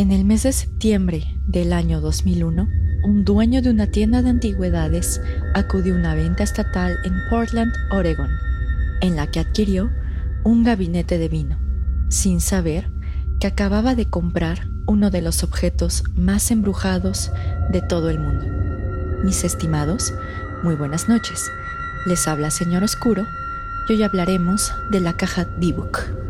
En el mes de septiembre del año 2001, un dueño de una tienda de antigüedades acudió a una venta estatal en Portland, Oregon, en la que adquirió un gabinete de vino, sin saber que acababa de comprar uno de los objetos más embrujados de todo el mundo. Mis estimados, muy buenas noches. Les habla Señor Oscuro y hoy hablaremos de la caja D-Book.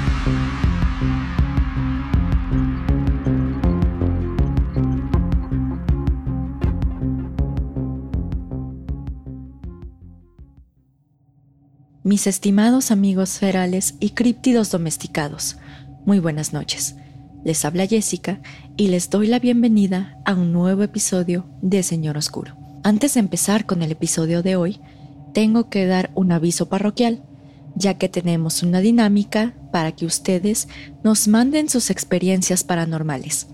Mis estimados amigos ferales y críptidos domesticados, muy buenas noches. Les habla Jessica y les doy la bienvenida a un nuevo episodio de Señor Oscuro. Antes de empezar con el episodio de hoy, tengo que dar un aviso parroquial, ya que tenemos una dinámica para que ustedes nos manden sus experiencias paranormales.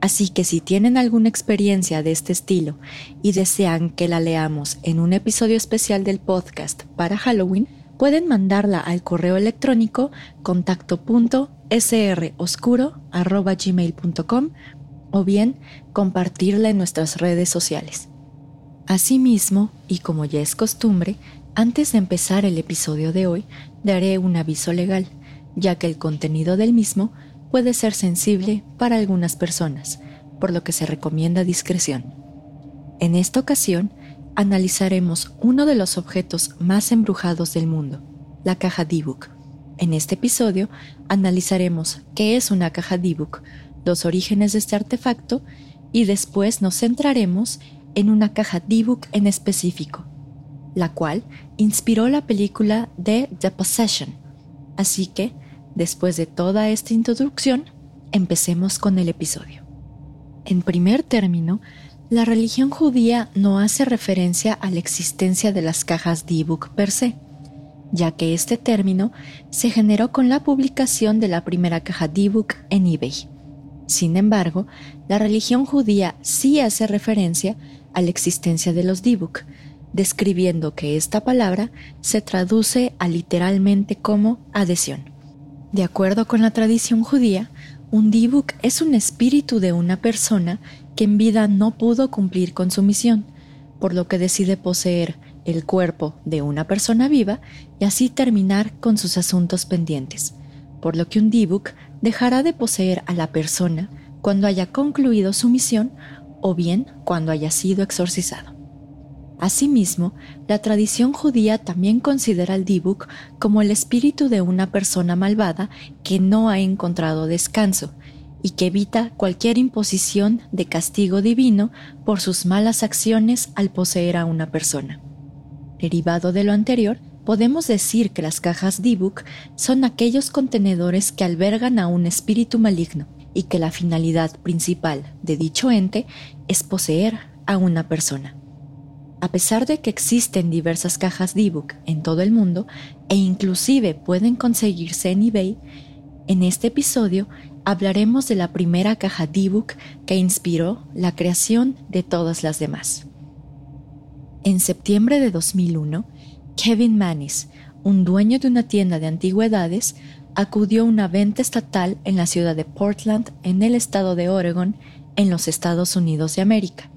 Así que si tienen alguna experiencia de este estilo y desean que la leamos en un episodio especial del podcast para Halloween, pueden mandarla al correo electrónico contacto.sroscuro.gmail.com o bien compartirla en nuestras redes sociales. Asimismo, y como ya es costumbre, antes de empezar el episodio de hoy, daré un aviso legal, ya que el contenido del mismo puede ser sensible para algunas personas, por lo que se recomienda discreción. En esta ocasión, analizaremos uno de los objetos más embrujados del mundo, la caja D-Book. En este episodio analizaremos qué es una caja D-Book, los orígenes de este artefacto y después nos centraremos en una caja D-Book en específico, la cual inspiró la película de The Possession. Así que, después de toda esta introducción, empecemos con el episodio. En primer término, la religión judía no hace referencia a la existencia de las cajas D-Book per se, ya que este término se generó con la publicación de la primera caja D-Book en eBay. Sin embargo, la religión judía sí hace referencia a la existencia de los D-Book, describiendo que esta palabra se traduce a literalmente como adhesión. De acuerdo con la tradición judía, un D-Book es un espíritu de una persona que en vida no pudo cumplir con su misión, por lo que decide poseer el cuerpo de una persona viva y así terminar con sus asuntos pendientes, por lo que un Dibuk dejará de poseer a la persona cuando haya concluido su misión o bien cuando haya sido exorcizado. Asimismo, la tradición judía también considera al Dibuk como el espíritu de una persona malvada que no ha encontrado descanso y que evita cualquier imposición de castigo divino por sus malas acciones al poseer a una persona. Derivado de lo anterior, podemos decir que las cajas D-Book son aquellos contenedores que albergan a un espíritu maligno y que la finalidad principal de dicho ente es poseer a una persona. A pesar de que existen diversas cajas D-Book en todo el mundo e inclusive pueden conseguirse en eBay, en este episodio hablaremos de la primera caja D-Book que inspiró la creación de todas las demás. En septiembre de 2001, Kevin Manis, un dueño de una tienda de antigüedades, acudió a una venta estatal en la ciudad de Portland, en el estado de Oregon, en los Estados Unidos de América,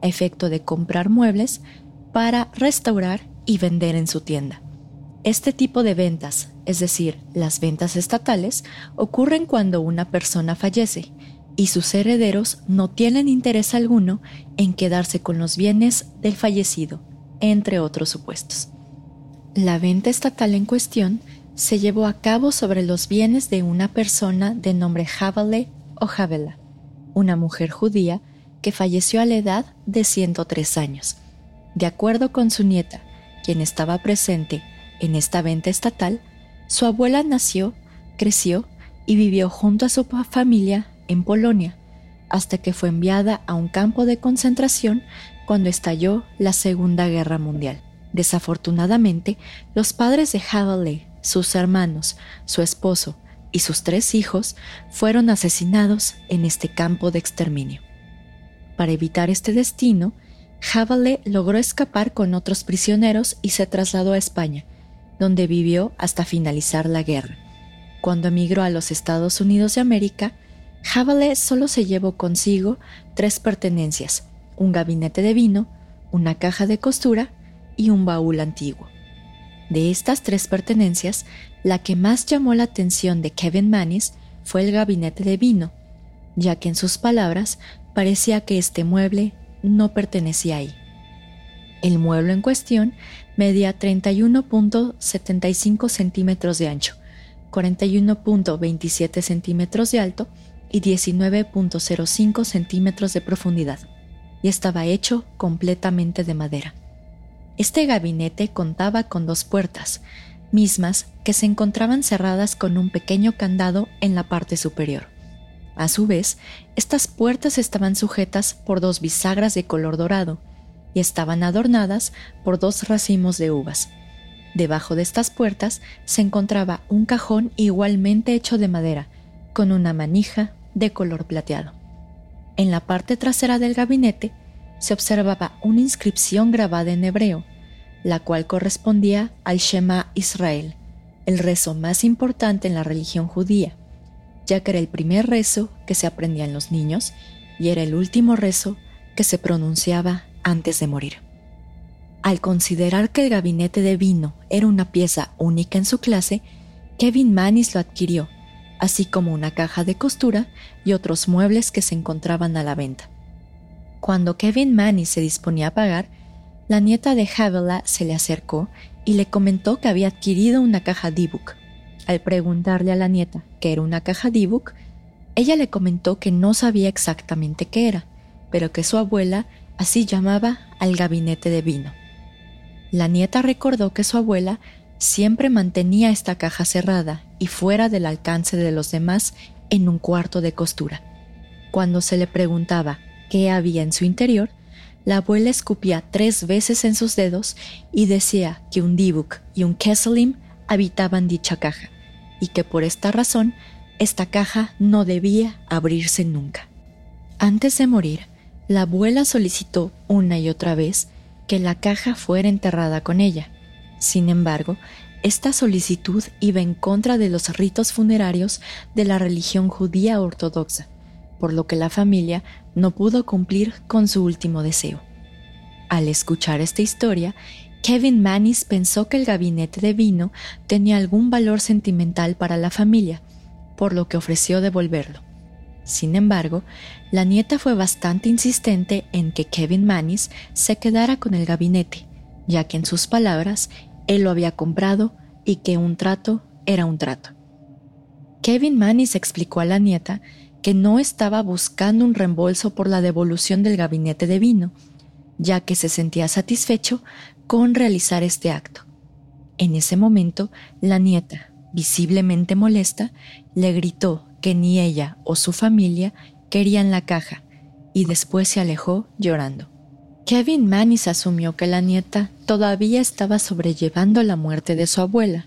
a efecto de comprar muebles para restaurar y vender en su tienda. Este tipo de ventas, es decir, las ventas estatales, ocurren cuando una persona fallece y sus herederos no tienen interés alguno en quedarse con los bienes del fallecido, entre otros supuestos. La venta estatal en cuestión se llevó a cabo sobre los bienes de una persona de nombre Javale o Javela, una mujer judía que falleció a la edad de 103 años. De acuerdo con su nieta, quien estaba presente en esta venta estatal, su abuela nació, creció y vivió junto a su familia en Polonia, hasta que fue enviada a un campo de concentración cuando estalló la Segunda Guerra Mundial. Desafortunadamente, los padres de Havalé, sus hermanos, su esposo y sus tres hijos fueron asesinados en este campo de exterminio. Para evitar este destino, Havalé logró escapar con otros prisioneros y se trasladó a España, donde vivió hasta finalizar la guerra. Cuando emigró a los Estados Unidos de América, Havalé solo se llevó consigo tres pertenencias, un gabinete de vino, una caja de costura y un baúl antiguo. De estas tres pertenencias, la que más llamó la atención de Kevin Manis fue el gabinete de vino, ya que en sus palabras parecía que este mueble no pertenecía ahí. El mueble en cuestión medía 31.75 centímetros de ancho, 41.27 centímetros de alto y 19.05 centímetros de profundidad, y estaba hecho completamente de madera. Este gabinete contaba con dos puertas, mismas que se encontraban cerradas con un pequeño candado en la parte superior. A su vez, estas puertas estaban sujetas por dos bisagras de color dorado y estaban adornadas por dos racimos de uvas. Debajo de estas puertas se encontraba un cajón igualmente hecho de madera, con una manija de color plateado. En la parte trasera del gabinete se observaba una inscripción grabada en hebreo, la cual correspondía al Shema Israel, el rezo más importante en la religión judía ya que era el primer rezo que se aprendía en los niños y era el último rezo que se pronunciaba antes de morir. Al considerar que el gabinete de vino era una pieza única en su clase, Kevin Manis lo adquirió, así como una caja de costura y otros muebles que se encontraban a la venta. Cuando Kevin Manis se disponía a pagar, la nieta de Havela se le acercó y le comentó que había adquirido una caja D-Book al preguntarle a la nieta qué era una caja D-Book, ella le comentó que no sabía exactamente qué era, pero que su abuela así llamaba al gabinete de vino. La nieta recordó que su abuela siempre mantenía esta caja cerrada y fuera del alcance de los demás en un cuarto de costura. Cuando se le preguntaba qué había en su interior, la abuela escupía tres veces en sus dedos y decía que un Dibuk y un Kesselim habitaban dicha caja y que por esta razón esta caja no debía abrirse nunca. Antes de morir, la abuela solicitó una y otra vez que la caja fuera enterrada con ella. Sin embargo, esta solicitud iba en contra de los ritos funerarios de la religión judía ortodoxa, por lo que la familia no pudo cumplir con su último deseo. Al escuchar esta historia, Kevin Manis pensó que el gabinete de vino tenía algún valor sentimental para la familia, por lo que ofreció devolverlo. Sin embargo, la nieta fue bastante insistente en que Kevin Manis se quedara con el gabinete, ya que en sus palabras él lo había comprado y que un trato era un trato. Kevin Manis explicó a la nieta que no estaba buscando un reembolso por la devolución del gabinete de vino, ya que se sentía satisfecho con realizar este acto. En ese momento, la nieta, visiblemente molesta, le gritó que ni ella o su familia querían la caja y después se alejó llorando. Kevin Manis asumió que la nieta todavía estaba sobrellevando la muerte de su abuela,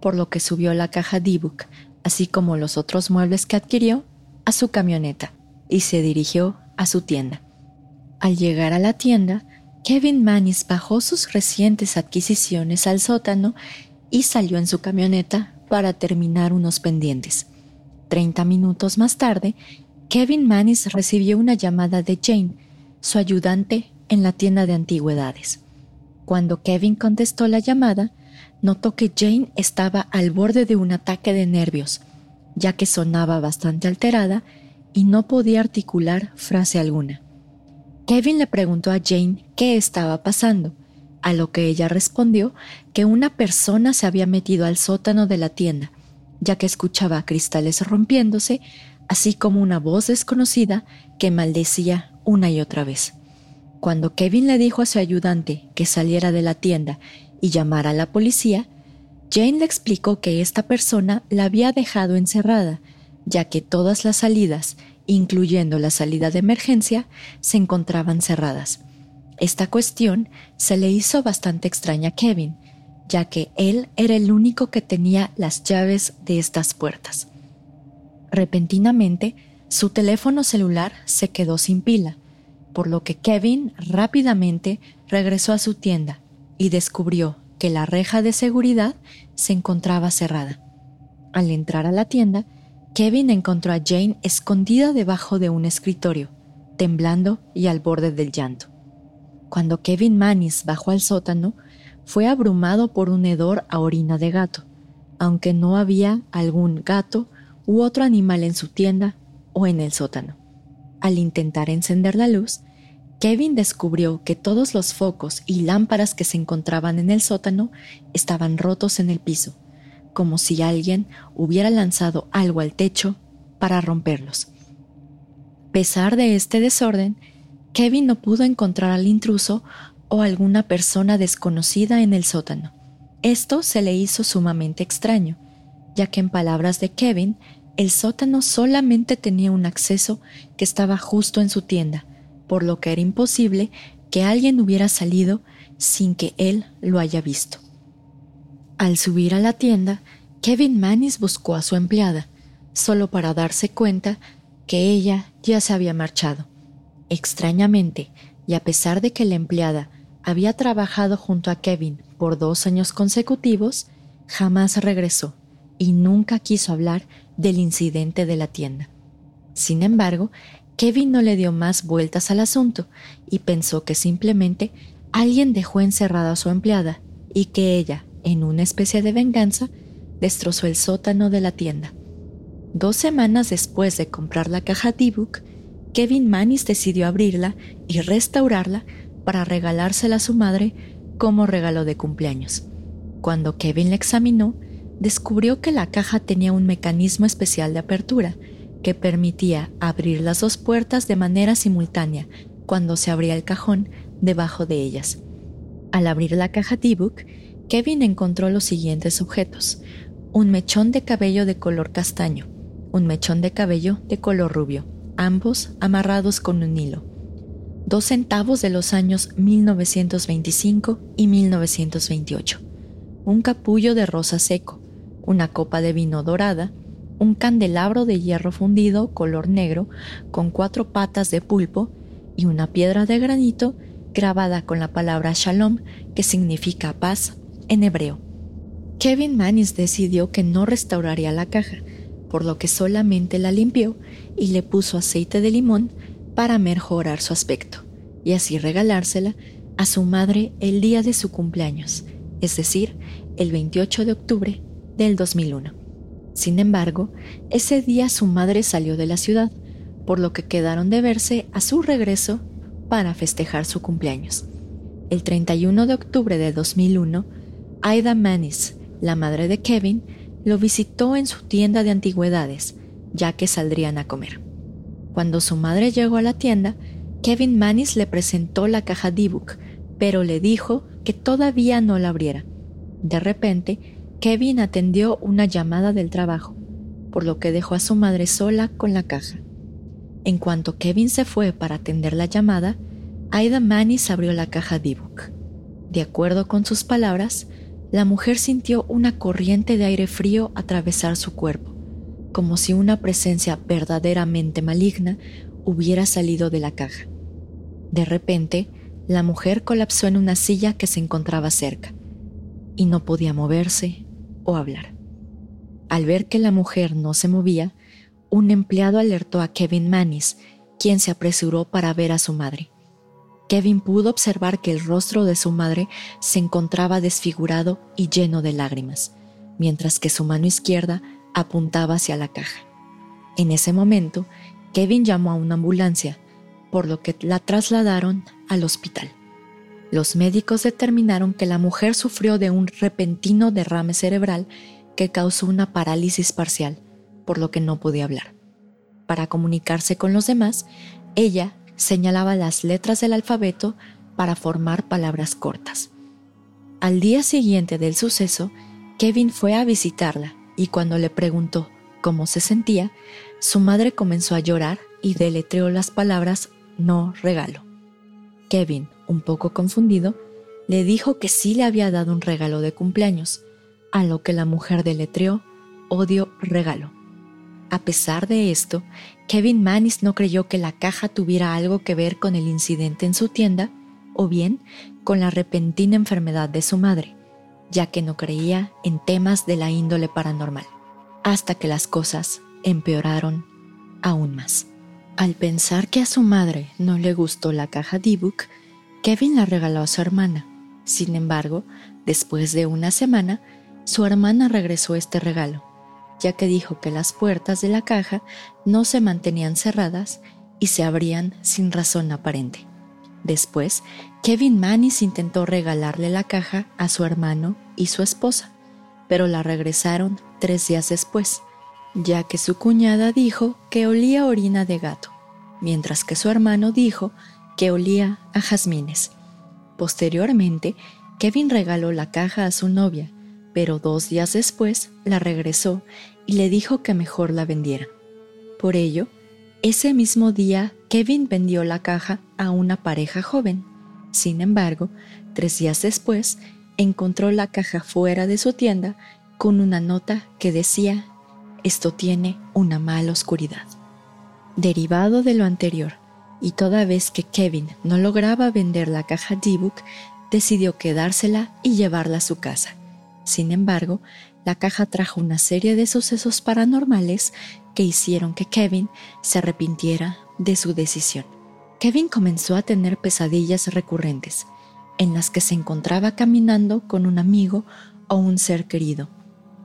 por lo que subió la caja D-Book, así como los otros muebles que adquirió, a su camioneta y se dirigió a su tienda. Al llegar a la tienda, Kevin Manis bajó sus recientes adquisiciones al sótano y salió en su camioneta para terminar unos pendientes. Treinta minutos más tarde, Kevin Manis recibió una llamada de Jane, su ayudante en la tienda de antigüedades. Cuando Kevin contestó la llamada, notó que Jane estaba al borde de un ataque de nervios, ya que sonaba bastante alterada y no podía articular frase alguna. Kevin le preguntó a Jane qué estaba pasando, a lo que ella respondió que una persona se había metido al sótano de la tienda, ya que escuchaba cristales rompiéndose, así como una voz desconocida que maldecía una y otra vez. Cuando Kevin le dijo a su ayudante que saliera de la tienda y llamara a la policía, Jane le explicó que esta persona la había dejado encerrada, ya que todas las salidas, incluyendo la salida de emergencia, se encontraban cerradas. Esta cuestión se le hizo bastante extraña a Kevin, ya que él era el único que tenía las llaves de estas puertas. Repentinamente, su teléfono celular se quedó sin pila, por lo que Kevin rápidamente regresó a su tienda y descubrió que la reja de seguridad se encontraba cerrada. Al entrar a la tienda, Kevin encontró a Jane escondida debajo de un escritorio, temblando y al borde del llanto. Cuando Kevin Manis bajó al sótano, fue abrumado por un hedor a orina de gato, aunque no había algún gato u otro animal en su tienda o en el sótano. Al intentar encender la luz, Kevin descubrió que todos los focos y lámparas que se encontraban en el sótano estaban rotos en el piso, como si alguien hubiera lanzado algo al techo para romperlos. A pesar de este desorden, Kevin no pudo encontrar al intruso o alguna persona desconocida en el sótano. Esto se le hizo sumamente extraño, ya que en palabras de Kevin, el sótano solamente tenía un acceso que estaba justo en su tienda, por lo que era imposible que alguien hubiera salido sin que él lo haya visto. Al subir a la tienda, Kevin Manis buscó a su empleada, solo para darse cuenta que ella ya se había marchado. Extrañamente, y a pesar de que la empleada había trabajado junto a Kevin por dos años consecutivos, jamás regresó y nunca quiso hablar del incidente de la tienda. Sin embargo, Kevin no le dio más vueltas al asunto y pensó que simplemente alguien dejó encerrada a su empleada y que ella, en una especie de venganza, destrozó el sótano de la tienda. Dos semanas después de comprar la caja D-Book, Kevin Manis decidió abrirla y restaurarla para regalársela a su madre como regalo de cumpleaños. Cuando Kevin la examinó, descubrió que la caja tenía un mecanismo especial de apertura que permitía abrir las dos puertas de manera simultánea cuando se abría el cajón debajo de ellas. Al abrir la caja D-Book, Kevin encontró los siguientes objetos. Un mechón de cabello de color castaño, un mechón de cabello de color rubio, ambos amarrados con un hilo. Dos centavos de los años 1925 y 1928. Un capullo de rosa seco, una copa de vino dorada, un candelabro de hierro fundido color negro con cuatro patas de pulpo y una piedra de granito grabada con la palabra shalom, que significa paz en hebreo. Kevin Manis decidió que no restauraría la caja, por lo que solamente la limpió y le puso aceite de limón para mejorar su aspecto, y así regalársela a su madre el día de su cumpleaños, es decir, el 28 de octubre del 2001. Sin embargo, ese día su madre salió de la ciudad, por lo que quedaron de verse a su regreso para festejar su cumpleaños. El 31 de octubre de 2001, Aida Manis, la madre de Kevin, lo visitó en su tienda de antigüedades, ya que saldrían a comer. Cuando su madre llegó a la tienda, Kevin Manis le presentó la caja D-Book, pero le dijo que todavía no la abriera. De repente, Kevin atendió una llamada del trabajo, por lo que dejó a su madre sola con la caja. En cuanto Kevin se fue para atender la llamada, Aida Manis abrió la caja D-Book. De acuerdo con sus palabras, la mujer sintió una corriente de aire frío atravesar su cuerpo, como si una presencia verdaderamente maligna hubiera salido de la caja. De repente, la mujer colapsó en una silla que se encontraba cerca, y no podía moverse hablar. Al ver que la mujer no se movía, un empleado alertó a Kevin Manis, quien se apresuró para ver a su madre. Kevin pudo observar que el rostro de su madre se encontraba desfigurado y lleno de lágrimas, mientras que su mano izquierda apuntaba hacia la caja. En ese momento, Kevin llamó a una ambulancia, por lo que la trasladaron al hospital. Los médicos determinaron que la mujer sufrió de un repentino derrame cerebral que causó una parálisis parcial, por lo que no podía hablar. Para comunicarse con los demás, ella señalaba las letras del alfabeto para formar palabras cortas. Al día siguiente del suceso, Kevin fue a visitarla y cuando le preguntó cómo se sentía, su madre comenzó a llorar y deletreó las palabras no regalo. Kevin, un poco confundido, le dijo que sí le había dado un regalo de cumpleaños, a lo que la mujer deletreó odio regalo. A pesar de esto, Kevin Manis no creyó que la caja tuviera algo que ver con el incidente en su tienda o bien con la repentina enfermedad de su madre ya que no creía en temas de la índole paranormal, hasta que las cosas empeoraron aún más. Al pensar que a su madre no le gustó la caja D-Book, Kevin la regaló a su hermana. Sin embargo, después de una semana, su hermana regresó este regalo, ya que dijo que las puertas de la caja no se mantenían cerradas y se abrían sin razón aparente. Después, Kevin Manis intentó regalarle la caja a su hermano y su esposa, pero la regresaron tres días después, ya que su cuñada dijo que olía orina de gato, mientras que su hermano dijo que olía a jazmines. Posteriormente, Kevin regaló la caja a su novia, pero dos días después la regresó y le dijo que mejor la vendiera. Por ello, ese mismo día Kevin vendió la caja a una pareja joven. Sin embargo, tres días después, encontró la caja fuera de su tienda con una nota que decía, esto tiene una mala oscuridad. Derivado de lo anterior, y toda vez que Kevin no lograba vender la caja D-Book, decidió quedársela y llevarla a su casa. Sin embargo, la caja trajo una serie de sucesos paranormales que hicieron que Kevin se arrepintiera de su decisión. Kevin comenzó a tener pesadillas recurrentes, en las que se encontraba caminando con un amigo o un ser querido,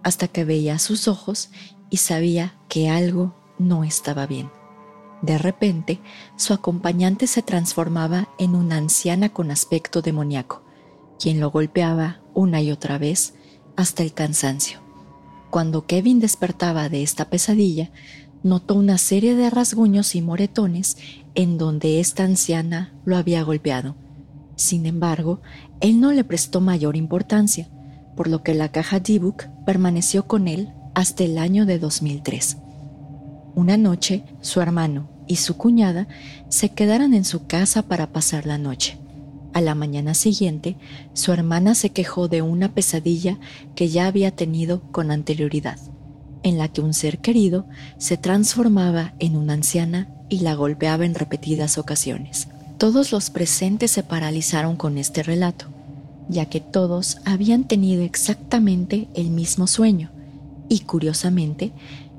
hasta que veía sus ojos y sabía que algo no estaba bien. De repente, su acompañante se transformaba en una anciana con aspecto demoníaco, quien lo golpeaba una y otra vez hasta el cansancio. Cuando Kevin despertaba de esta pesadilla, notó una serie de rasguños y moretones en donde esta anciana lo había golpeado. Sin embargo, él no le prestó mayor importancia, por lo que la caja D-Book permaneció con él hasta el año de 2003. Una noche, su hermano y su cuñada se quedaron en su casa para pasar la noche. A la mañana siguiente, su hermana se quejó de una pesadilla que ya había tenido con anterioridad en la que un ser querido se transformaba en una anciana y la golpeaba en repetidas ocasiones. Todos los presentes se paralizaron con este relato, ya que todos habían tenido exactamente el mismo sueño, y curiosamente,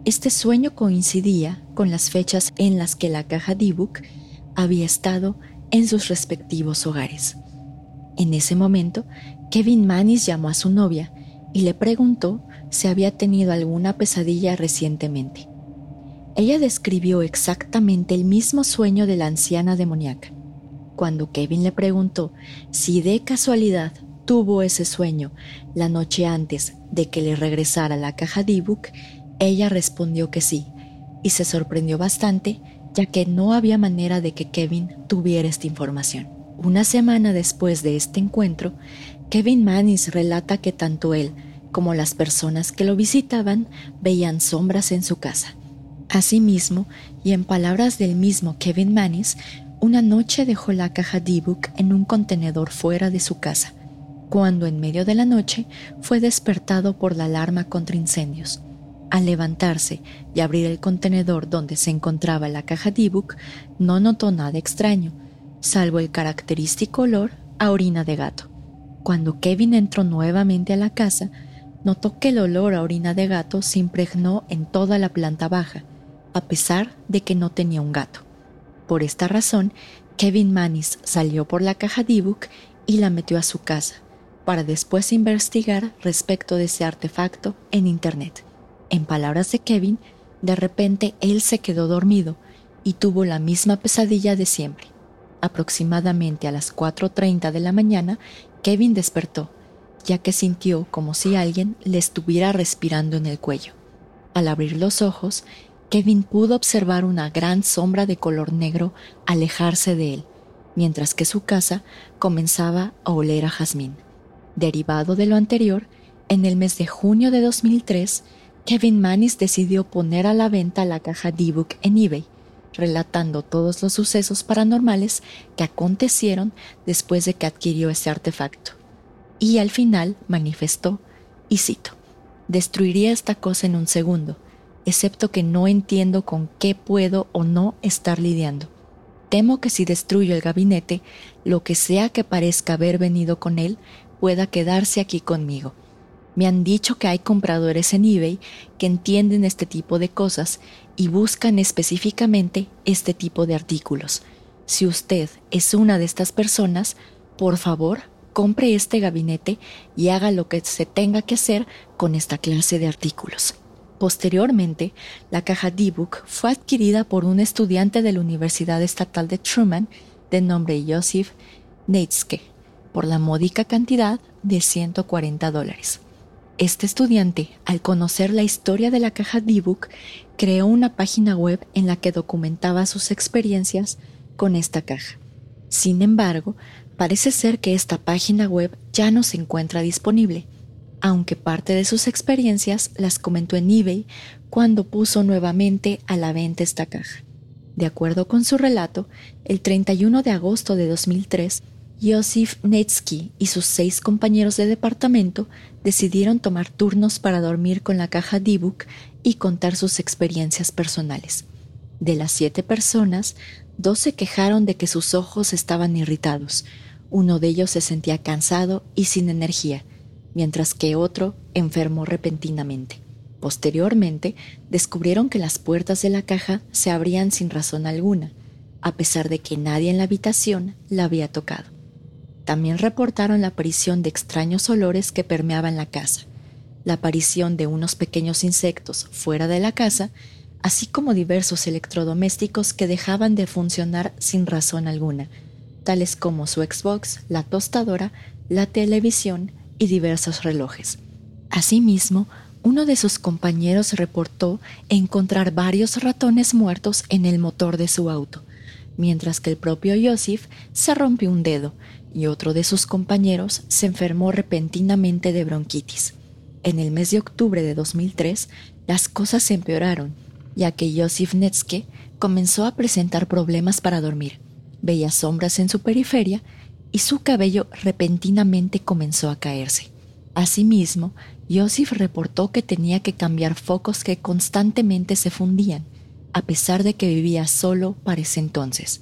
este sueño coincidía con las fechas en las que la caja D-Book había estado en sus respectivos hogares. En ese momento, Kevin Manis llamó a su novia y le preguntó si había tenido alguna pesadilla recientemente. Ella describió exactamente el mismo sueño de la anciana demoníaca. Cuando Kevin le preguntó si de casualidad tuvo ese sueño la noche antes de que le regresara la caja D-Book, ella respondió que sí, y se sorprendió bastante ya que no había manera de que Kevin tuviera esta información. Una semana después de este encuentro, Kevin Manis relata que tanto él como las personas que lo visitaban veían sombras en su casa. Asimismo, y en palabras del mismo Kevin Manis, una noche dejó la caja D-Book en un contenedor fuera de su casa, cuando en medio de la noche fue despertado por la alarma contra incendios. Al levantarse y abrir el contenedor donde se encontraba la caja D-Book, no notó nada extraño, salvo el característico olor a orina de gato. Cuando Kevin entró nuevamente a la casa, notó que el olor a orina de gato se impregnó en toda la planta baja, a pesar de que no tenía un gato. Por esta razón, Kevin Manis salió por la caja D-Book y la metió a su casa, para después investigar respecto de ese artefacto en Internet. En palabras de Kevin, de repente él se quedó dormido y tuvo la misma pesadilla de siempre. Aproximadamente a las 4.30 de la mañana, Kevin despertó ya que sintió como si alguien le estuviera respirando en el cuello. Al abrir los ojos, Kevin pudo observar una gran sombra de color negro alejarse de él, mientras que su casa comenzaba a oler a jazmín. Derivado de lo anterior, En el mes de junio de 2003, Kevin Manis decidió poner a la venta la caja D-Book en eBay, relatando todos los sucesos paranormales que acontecieron después de que adquirió ese artefacto. Y al final manifestó, y cito, destruiría esta cosa en un segundo, excepto que no entiendo con qué puedo o no estar lidiando. Temo que si destruyo el gabinete, lo que sea que parezca haber venido con él pueda quedarse aquí conmigo. Me han dicho que hay compradores en eBay que entienden este tipo de cosas y buscan específicamente este tipo de artículos. Si usted es una de estas personas, por favor, compre este gabinete y haga lo que se tenga que hacer con esta clase de artículos. Posteriormente, la caja D-Book fue adquirida por un estudiante de la Universidad Estatal de Truman de nombre Joseph Neitzke por la módica cantidad de 140 dólares. Este estudiante, al conocer la historia de la caja D-Book, creó una página web en la que documentaba sus experiencias con esta caja. Sin embargo, parece ser que esta página web ya no se encuentra disponible, aunque parte de sus experiencias las comentó en eBay cuando puso nuevamente a la venta esta caja. De acuerdo con su relato, el 31 de agosto de 2003, Yosif Netsky y sus seis compañeros de departamento decidieron tomar turnos para dormir con la caja D-Book y contar sus experiencias personales. De las siete personas, dos se quejaron de que sus ojos estaban irritados, uno de ellos se sentía cansado y sin energía, mientras que otro enfermó repentinamente. Posteriormente, descubrieron que las puertas de la caja se abrían sin razón alguna, a pesar de que nadie en la habitación la había tocado. También reportaron la aparición de extraños olores que permeaban la casa, la aparición de unos pequeños insectos fuera de la casa, así como diversos electrodomésticos que dejaban de funcionar sin razón alguna, tales como su Xbox, la tostadora, la televisión y diversos relojes. Asimismo, uno de sus compañeros reportó encontrar varios ratones muertos en el motor de su auto, mientras que el propio Joseph se rompió un dedo y otro de sus compañeros se enfermó repentinamente de bronquitis. En el mes de octubre de 2003, las cosas se empeoraron, ya que Joseph Netske comenzó a presentar problemas para dormir. Veía sombras en su periferia y su cabello repentinamente comenzó a caerse. Asimismo, Joseph reportó que tenía que cambiar focos que constantemente se fundían, a pesar de que vivía solo para ese entonces.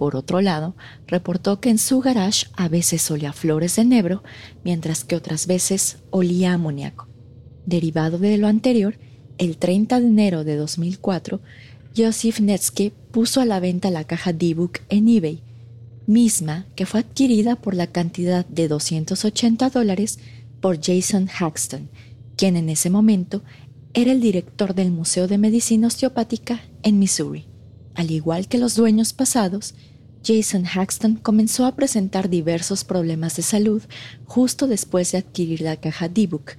Por otro lado, reportó que en su garage a veces olía flores de enebro, mientras que otras veces olía amoníaco. Derivado de lo anterior, el 30 de enero de 2004, Joseph Netsky puso a la venta la caja D-Book en eBay misma que fue adquirida por la cantidad de 280 dólares por Jason Haxton, quien en ese momento era el director del Museo de Medicina Osteopática en Missouri. Al igual que los dueños pasados, Jason Haxton comenzó a presentar diversos problemas de salud justo después de adquirir la caja D-Book,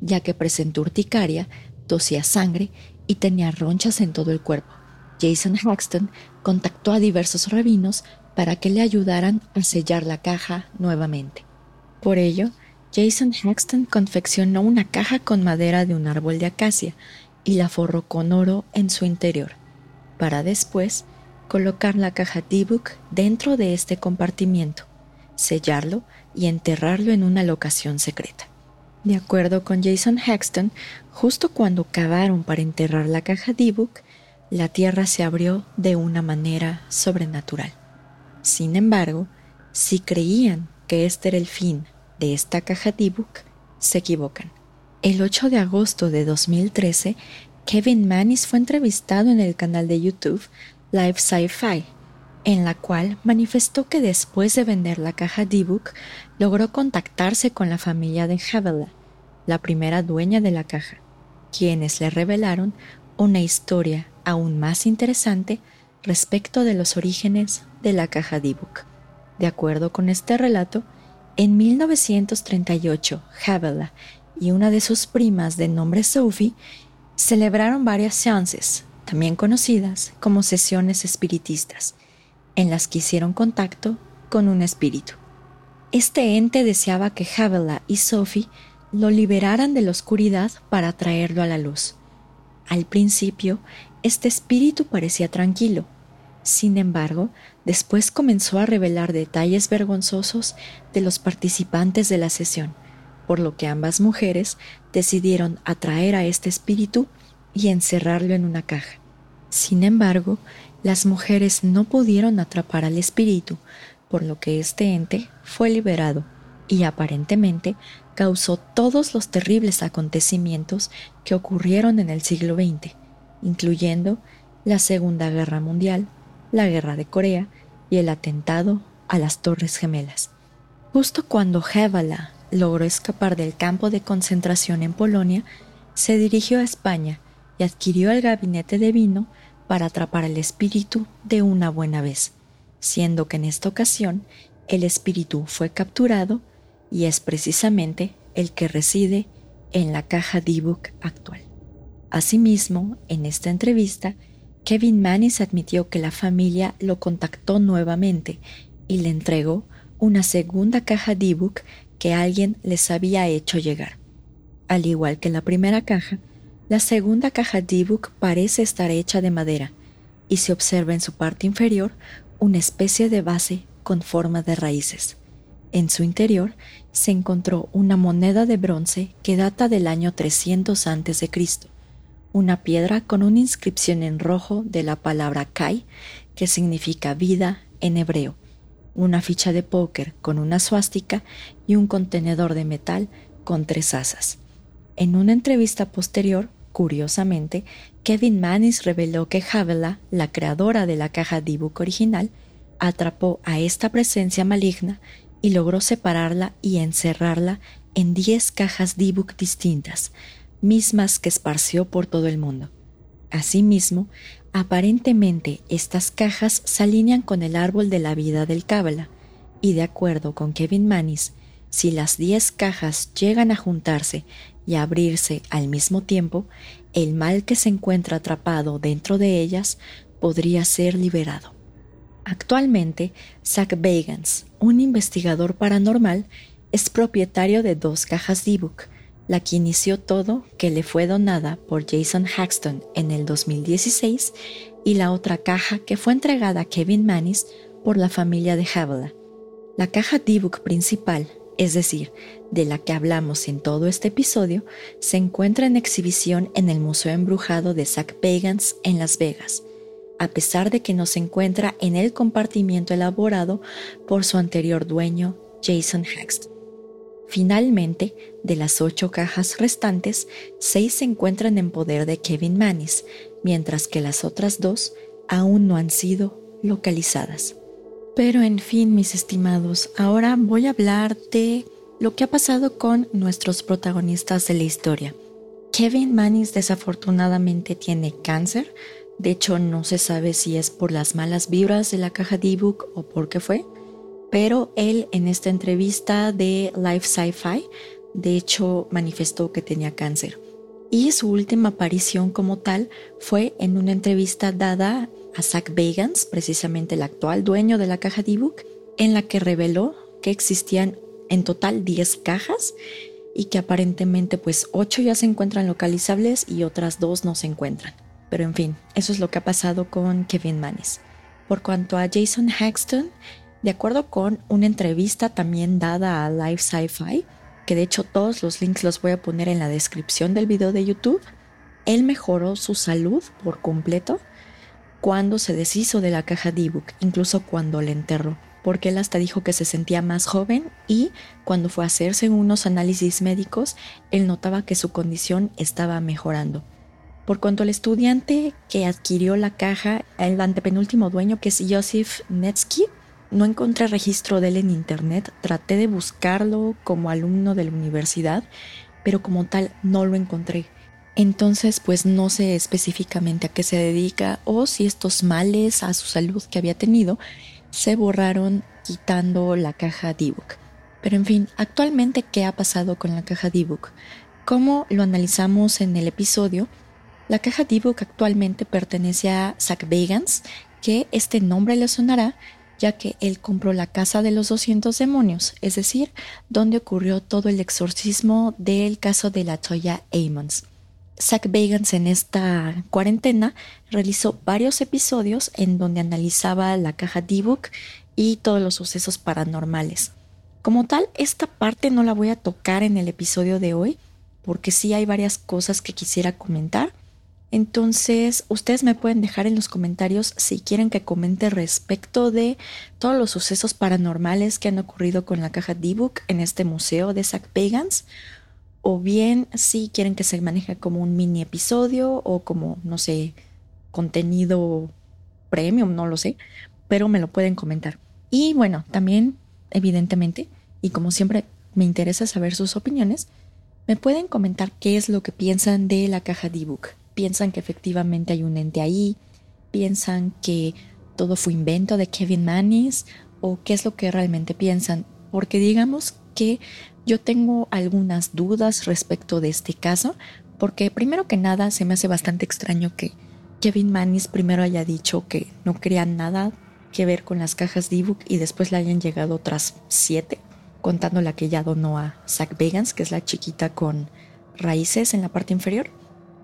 ya que presentó urticaria, tosía sangre y tenía ronchas en todo el cuerpo. Jason Haxton contactó a diversos rabinos para que le ayudaran a sellar la caja nuevamente. Por ello, Jason Haxton confeccionó una caja con madera de un árbol de acacia y la forró con oro en su interior, para después colocar la caja D-Book dentro de este compartimiento, sellarlo y enterrarlo en una locación secreta. De acuerdo con Jason Haxton, justo cuando cavaron para enterrar la caja D-Book, la tierra se abrió de una manera sobrenatural. Sin embargo, si creían que este era el fin de esta caja D-Book, se equivocan. El 8 de agosto de 2013, Kevin Manis fue entrevistado en el canal de YouTube Live Sci-Fi, en la cual manifestó que después de vender la caja D-Book, logró contactarse con la familia de Havela, la primera dueña de la caja, quienes le revelaron una historia aún más interesante respecto de los orígenes de la caja D-Book. De acuerdo con este relato, en 1938, Havela y una de sus primas de nombre Sophie celebraron varias seances, también conocidas como sesiones espiritistas, en las que hicieron contacto con un espíritu. Este ente deseaba que Havela y Sophie lo liberaran de la oscuridad para traerlo a la luz. Al principio, este espíritu parecía tranquilo. Sin embargo, después comenzó a revelar detalles vergonzosos de los participantes de la sesión, por lo que ambas mujeres decidieron atraer a este espíritu y encerrarlo en una caja. Sin embargo, las mujeres no pudieron atrapar al espíritu, por lo que este ente fue liberado y aparentemente causó todos los terribles acontecimientos que ocurrieron en el siglo XX, incluyendo la Segunda Guerra Mundial, la Guerra de Corea y el atentado a las Torres Gemelas. Justo cuando Hevala logró escapar del campo de concentración en Polonia, se dirigió a España y adquirió el gabinete de vino para atrapar el espíritu de una buena vez, siendo que en esta ocasión el espíritu fue capturado y es precisamente el que reside en la caja D-Book actual. Asimismo, en esta entrevista, Kevin Mannis admitió que la familia lo contactó nuevamente y le entregó una segunda caja D-Book que alguien les había hecho llegar. Al igual que la primera caja, la segunda caja D-Book parece estar hecha de madera y se observa en su parte inferior una especie de base con forma de raíces. En su interior se encontró una moneda de bronce que data del año 300 a.C., una piedra con una inscripción en rojo de la palabra Kai, que significa vida en hebreo, una ficha de póker con una suástica y un contenedor de metal con tres asas. En una entrevista posterior, curiosamente, Kevin Mannis reveló que Havela, la creadora de la caja D-Book original, atrapó a esta presencia maligna y logró separarla y encerrarla en 10 cajas D-Book distintas, mismas que esparció por todo el mundo. Asimismo, aparentemente estas cajas se alinean con el árbol de la vida del Cábala, y de acuerdo con Kevin Mannis, si las 10 cajas llegan a juntarse y abrirse al mismo tiempo, el mal que se encuentra atrapado dentro de ellas podría ser liberado. Actualmente, Zach Bagans, un investigador paranormal, es propietario de dos cajas D-Book, la que inició todo, que le fue donada por Jason Haxton en el 2016, y la otra caja que fue entregada a Kevin Mannis por la familia de Havela. La caja D-Book principal es decir, de la que hablamos en todo este episodio, se encuentra en exhibición en el Museo Embrujado de Zach Bagans en Las Vegas, a pesar de que no se encuentra en el compartimiento elaborado por su anterior dueño, Jason Hext. Finalmente, de las ocho cajas restantes, seis se encuentran en poder de Kevin Mannis, mientras que las otras dos aún no han sido localizadas. Pero en fin, mis estimados, ahora voy a hablar de lo que ha pasado con nuestros protagonistas de la historia. Kevin Mannis desafortunadamente tiene cáncer. De hecho, no se sabe si es por las malas vibras de la caja D-Book o por qué fue. Pero él en esta entrevista de Life Sci-Fi, de hecho, manifestó que tenía cáncer. Y su última aparición como tal fue en una entrevista dada a Zach Bagans, precisamente el actual dueño de la caja D-Book, en la que reveló que existían en total 10 cajas y que aparentemente pues 8 ya se encuentran localizables y otras 2 no se encuentran. Pero en fin, eso es lo que ha pasado con Kevin Mannis. Por cuanto a Jason Haxton, de acuerdo con una entrevista también dada a Live Sci-Fi, que de hecho todos los links los voy a poner en la descripción del video de YouTube, él mejoró su salud por completo cuando se deshizo de la caja D-Book, incluso cuando la enterró, porque él hasta dijo que se sentía más joven y cuando fue a hacerse unos análisis médicos, él notaba que su condición estaba mejorando. Por cuanto al estudiante que adquirió la caja, el antepenúltimo dueño, que es Joseph Netsky, no encontré registro de él en internet, traté de buscarlo como alumno de la universidad, pero como tal no lo encontré. Entonces, pues no sé específicamente a qué se dedica o si estos males a su salud que había tenido se borraron quitando la caja D-Book. Pero en fin, actualmente, ¿qué ha pasado con la caja D-Book? Como lo analizamos en el episodio, la caja D-Book actualmente pertenece a Zach Bagans, que este nombre le sonará ya que él compró la casa de los 200 demonios, es decir, donde ocurrió todo el exorcismo del caso de la Toya Amons. Zach Bagans en esta cuarentena realizó varios episodios en donde analizaba la caja D-Book y todos los sucesos paranormales. Como tal, esta parte no la voy a tocar en el episodio de hoy, porque sí hay varias cosas que quisiera comentar. Entonces, ustedes me pueden dejar en los comentarios si quieren que comente respecto de todos los sucesos paranormales que han ocurrido con la caja D-Book en este museo de Zach Bagans o bien si quieren que se maneje como un mini episodio o como, no sé, contenido premium, no lo sé, pero me lo pueden comentar. Y bueno, también, evidentemente, y como siempre me interesa saber sus opiniones, me pueden comentar qué es lo que piensan de la caja D-Book. ¿Piensan que efectivamente hay un ente ahí? ¿Piensan que todo fue invento de Kevin Manis? ¿O qué es lo que realmente piensan? Porque digamos que yo tengo algunas dudas respecto de este caso, porque primero que nada se me hace bastante extraño que Kevin Manis primero haya dicho que no quería nada que ver con las cajas de ebook y después le hayan llegado otras siete, contando la que ya donó a Zach Vegans, que es la chiquita con raíces en la parte inferior.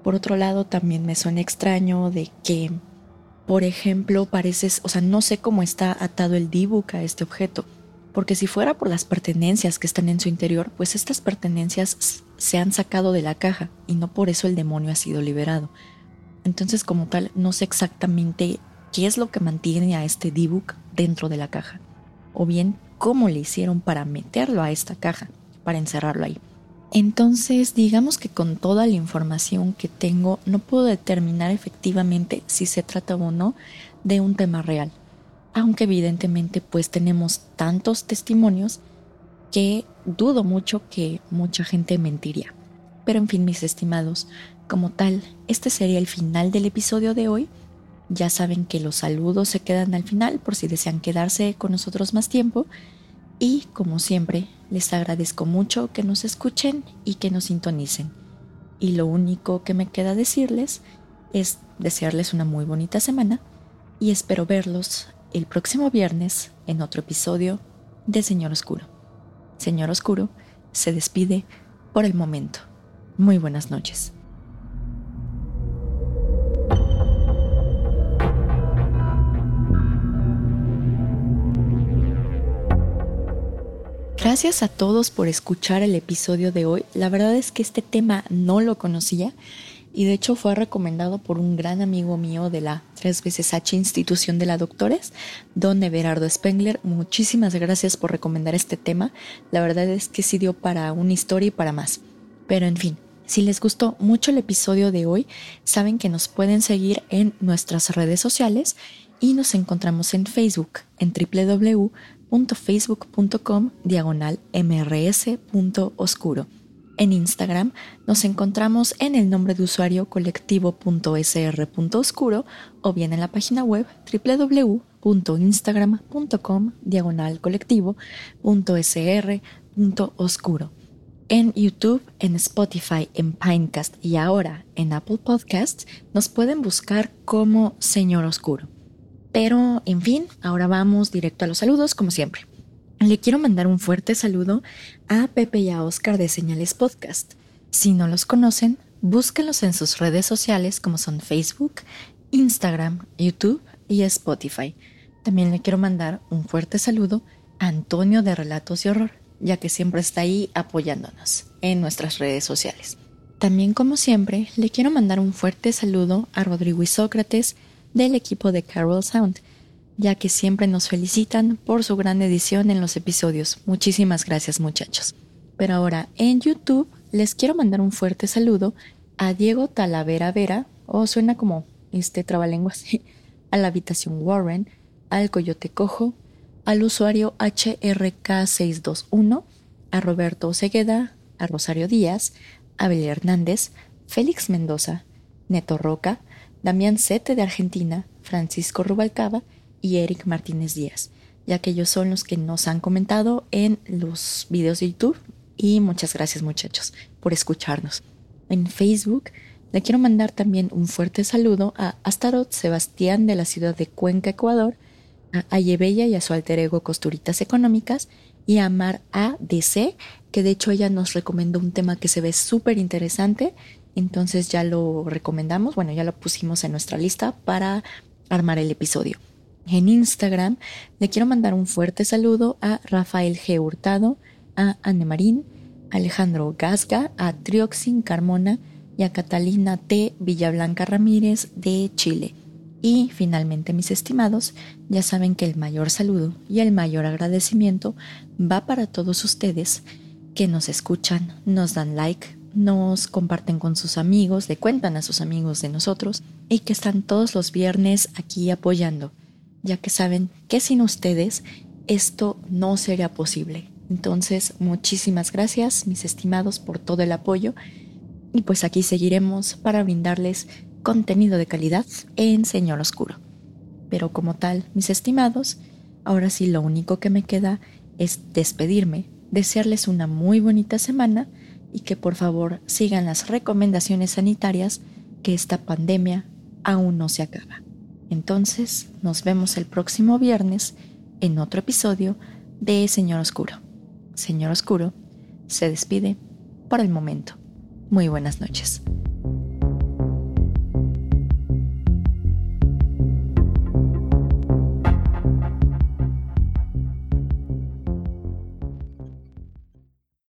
Por otro lado, también me suena extraño de que, por ejemplo, pareces, o sea, no sé cómo está atado el D-Book a este objeto porque si fuera por las pertenencias que están en su interior, pues estas pertenencias se han sacado de la caja y no por eso el demonio ha sido liberado. Entonces como tal no sé exactamente qué es lo que mantiene a este D-Book dentro de la caja, o bien cómo le hicieron para meterlo a esta caja, para encerrarlo ahí. Entonces, digamos que con toda la información que tengo, no puedo determinar efectivamente si se trata o no de un tema real aunque evidentemente pues tenemos tantos testimonios que dudo mucho que mucha gente mentiría. Pero en fin, mis estimados, como tal, este sería el final del episodio de hoy. Ya saben que los saludos se quedan al final por si desean quedarse con nosotros más tiempo. Y como siempre, les agradezco mucho que nos escuchen y que nos sintonicen. Y lo único que me queda decirles es desearles una muy bonita semana y espero verlos el próximo viernes en otro episodio de Señor Oscuro. Señor Oscuro se despide por el momento. Muy buenas noches. Gracias a todos por escuchar el episodio de hoy. La verdad es que este tema no lo conocía y de hecho fue recomendado por un gran amigo mío de la tres veces H institución de la doctores, don Everardo Spengler. Muchísimas gracias por recomendar este tema. La verdad es que sí dio para una historia y para más. Pero en fin, si les gustó mucho el episodio de hoy, saben que nos pueden seguir en nuestras redes sociales y nos encontramos en Facebook en www.facebook.com diagonal mrs.oscuro. En Instagram nos encontramos en el nombre de usuario colectivo.sr.oscuro o bien en la página web www.instagram.com diagonal colectivo.sr.oscuro. En YouTube, en Spotify, en Pinecast y ahora en Apple Podcasts nos pueden buscar como Señor Oscuro. Pero, en fin, ahora vamos directo a los saludos como siempre. Le quiero mandar un fuerte saludo a Pepe y a Oscar de Señales Podcast. Si no los conocen, búsquenlos en sus redes sociales como son Facebook, Instagram, YouTube y Spotify. También le quiero mandar un fuerte saludo a Antonio de Relatos y Horror, ya que siempre está ahí apoyándonos en nuestras redes sociales. También, como siempre, le quiero mandar un fuerte saludo a Rodrigo y Sócrates del equipo de Carol Sound ya que siempre nos felicitan por su gran edición en los episodios. Muchísimas gracias muchachos. Pero ahora en YouTube les quiero mandar un fuerte saludo a Diego Talavera Vera, o suena como este trabalenguas, a la habitación Warren, al Coyote Cojo, al usuario HRK621, a Roberto Osegueda, a Rosario Díaz, Abel Hernández, Félix Mendoza, Neto Roca, Damián Sete de Argentina, Francisco Rubalcaba y Eric Martínez Díaz, ya que ellos son los que nos han comentado en los videos de YouTube. Y muchas gracias muchachos por escucharnos. En Facebook le quiero mandar también un fuerte saludo a Astaroth Sebastián de la ciudad de Cuenca, Ecuador, a Ayebella y a su alter ego Costuritas Económicas y a Mar ADC, que de hecho ella nos recomendó un tema que se ve súper interesante, entonces ya lo recomendamos, bueno, ya lo pusimos en nuestra lista para armar el episodio. En Instagram le quiero mandar un fuerte saludo a Rafael G. Hurtado, a Anne Marín, Alejandro Gasga, a Trioxin Carmona y a Catalina T. Villablanca Ramírez de Chile. Y finalmente, mis estimados, ya saben que el mayor saludo y el mayor agradecimiento va para todos ustedes que nos escuchan, nos dan like, nos comparten con sus amigos, le cuentan a sus amigos de nosotros y que están todos los viernes aquí apoyando, ya que saben que sin ustedes esto no sería posible. Entonces, muchísimas gracias, mis estimados, por todo el apoyo y pues aquí seguiremos para brindarles contenido de calidad en Señor Oscuro. Pero como tal, mis estimados, ahora sí lo único que me queda es despedirme, desearles una muy bonita semana y que por favor sigan las recomendaciones sanitarias que esta pandemia aún no se acaba. Entonces, nos vemos el próximo viernes en otro episodio de Señor Oscuro. Señor Oscuro se despide por el momento. Muy buenas noches.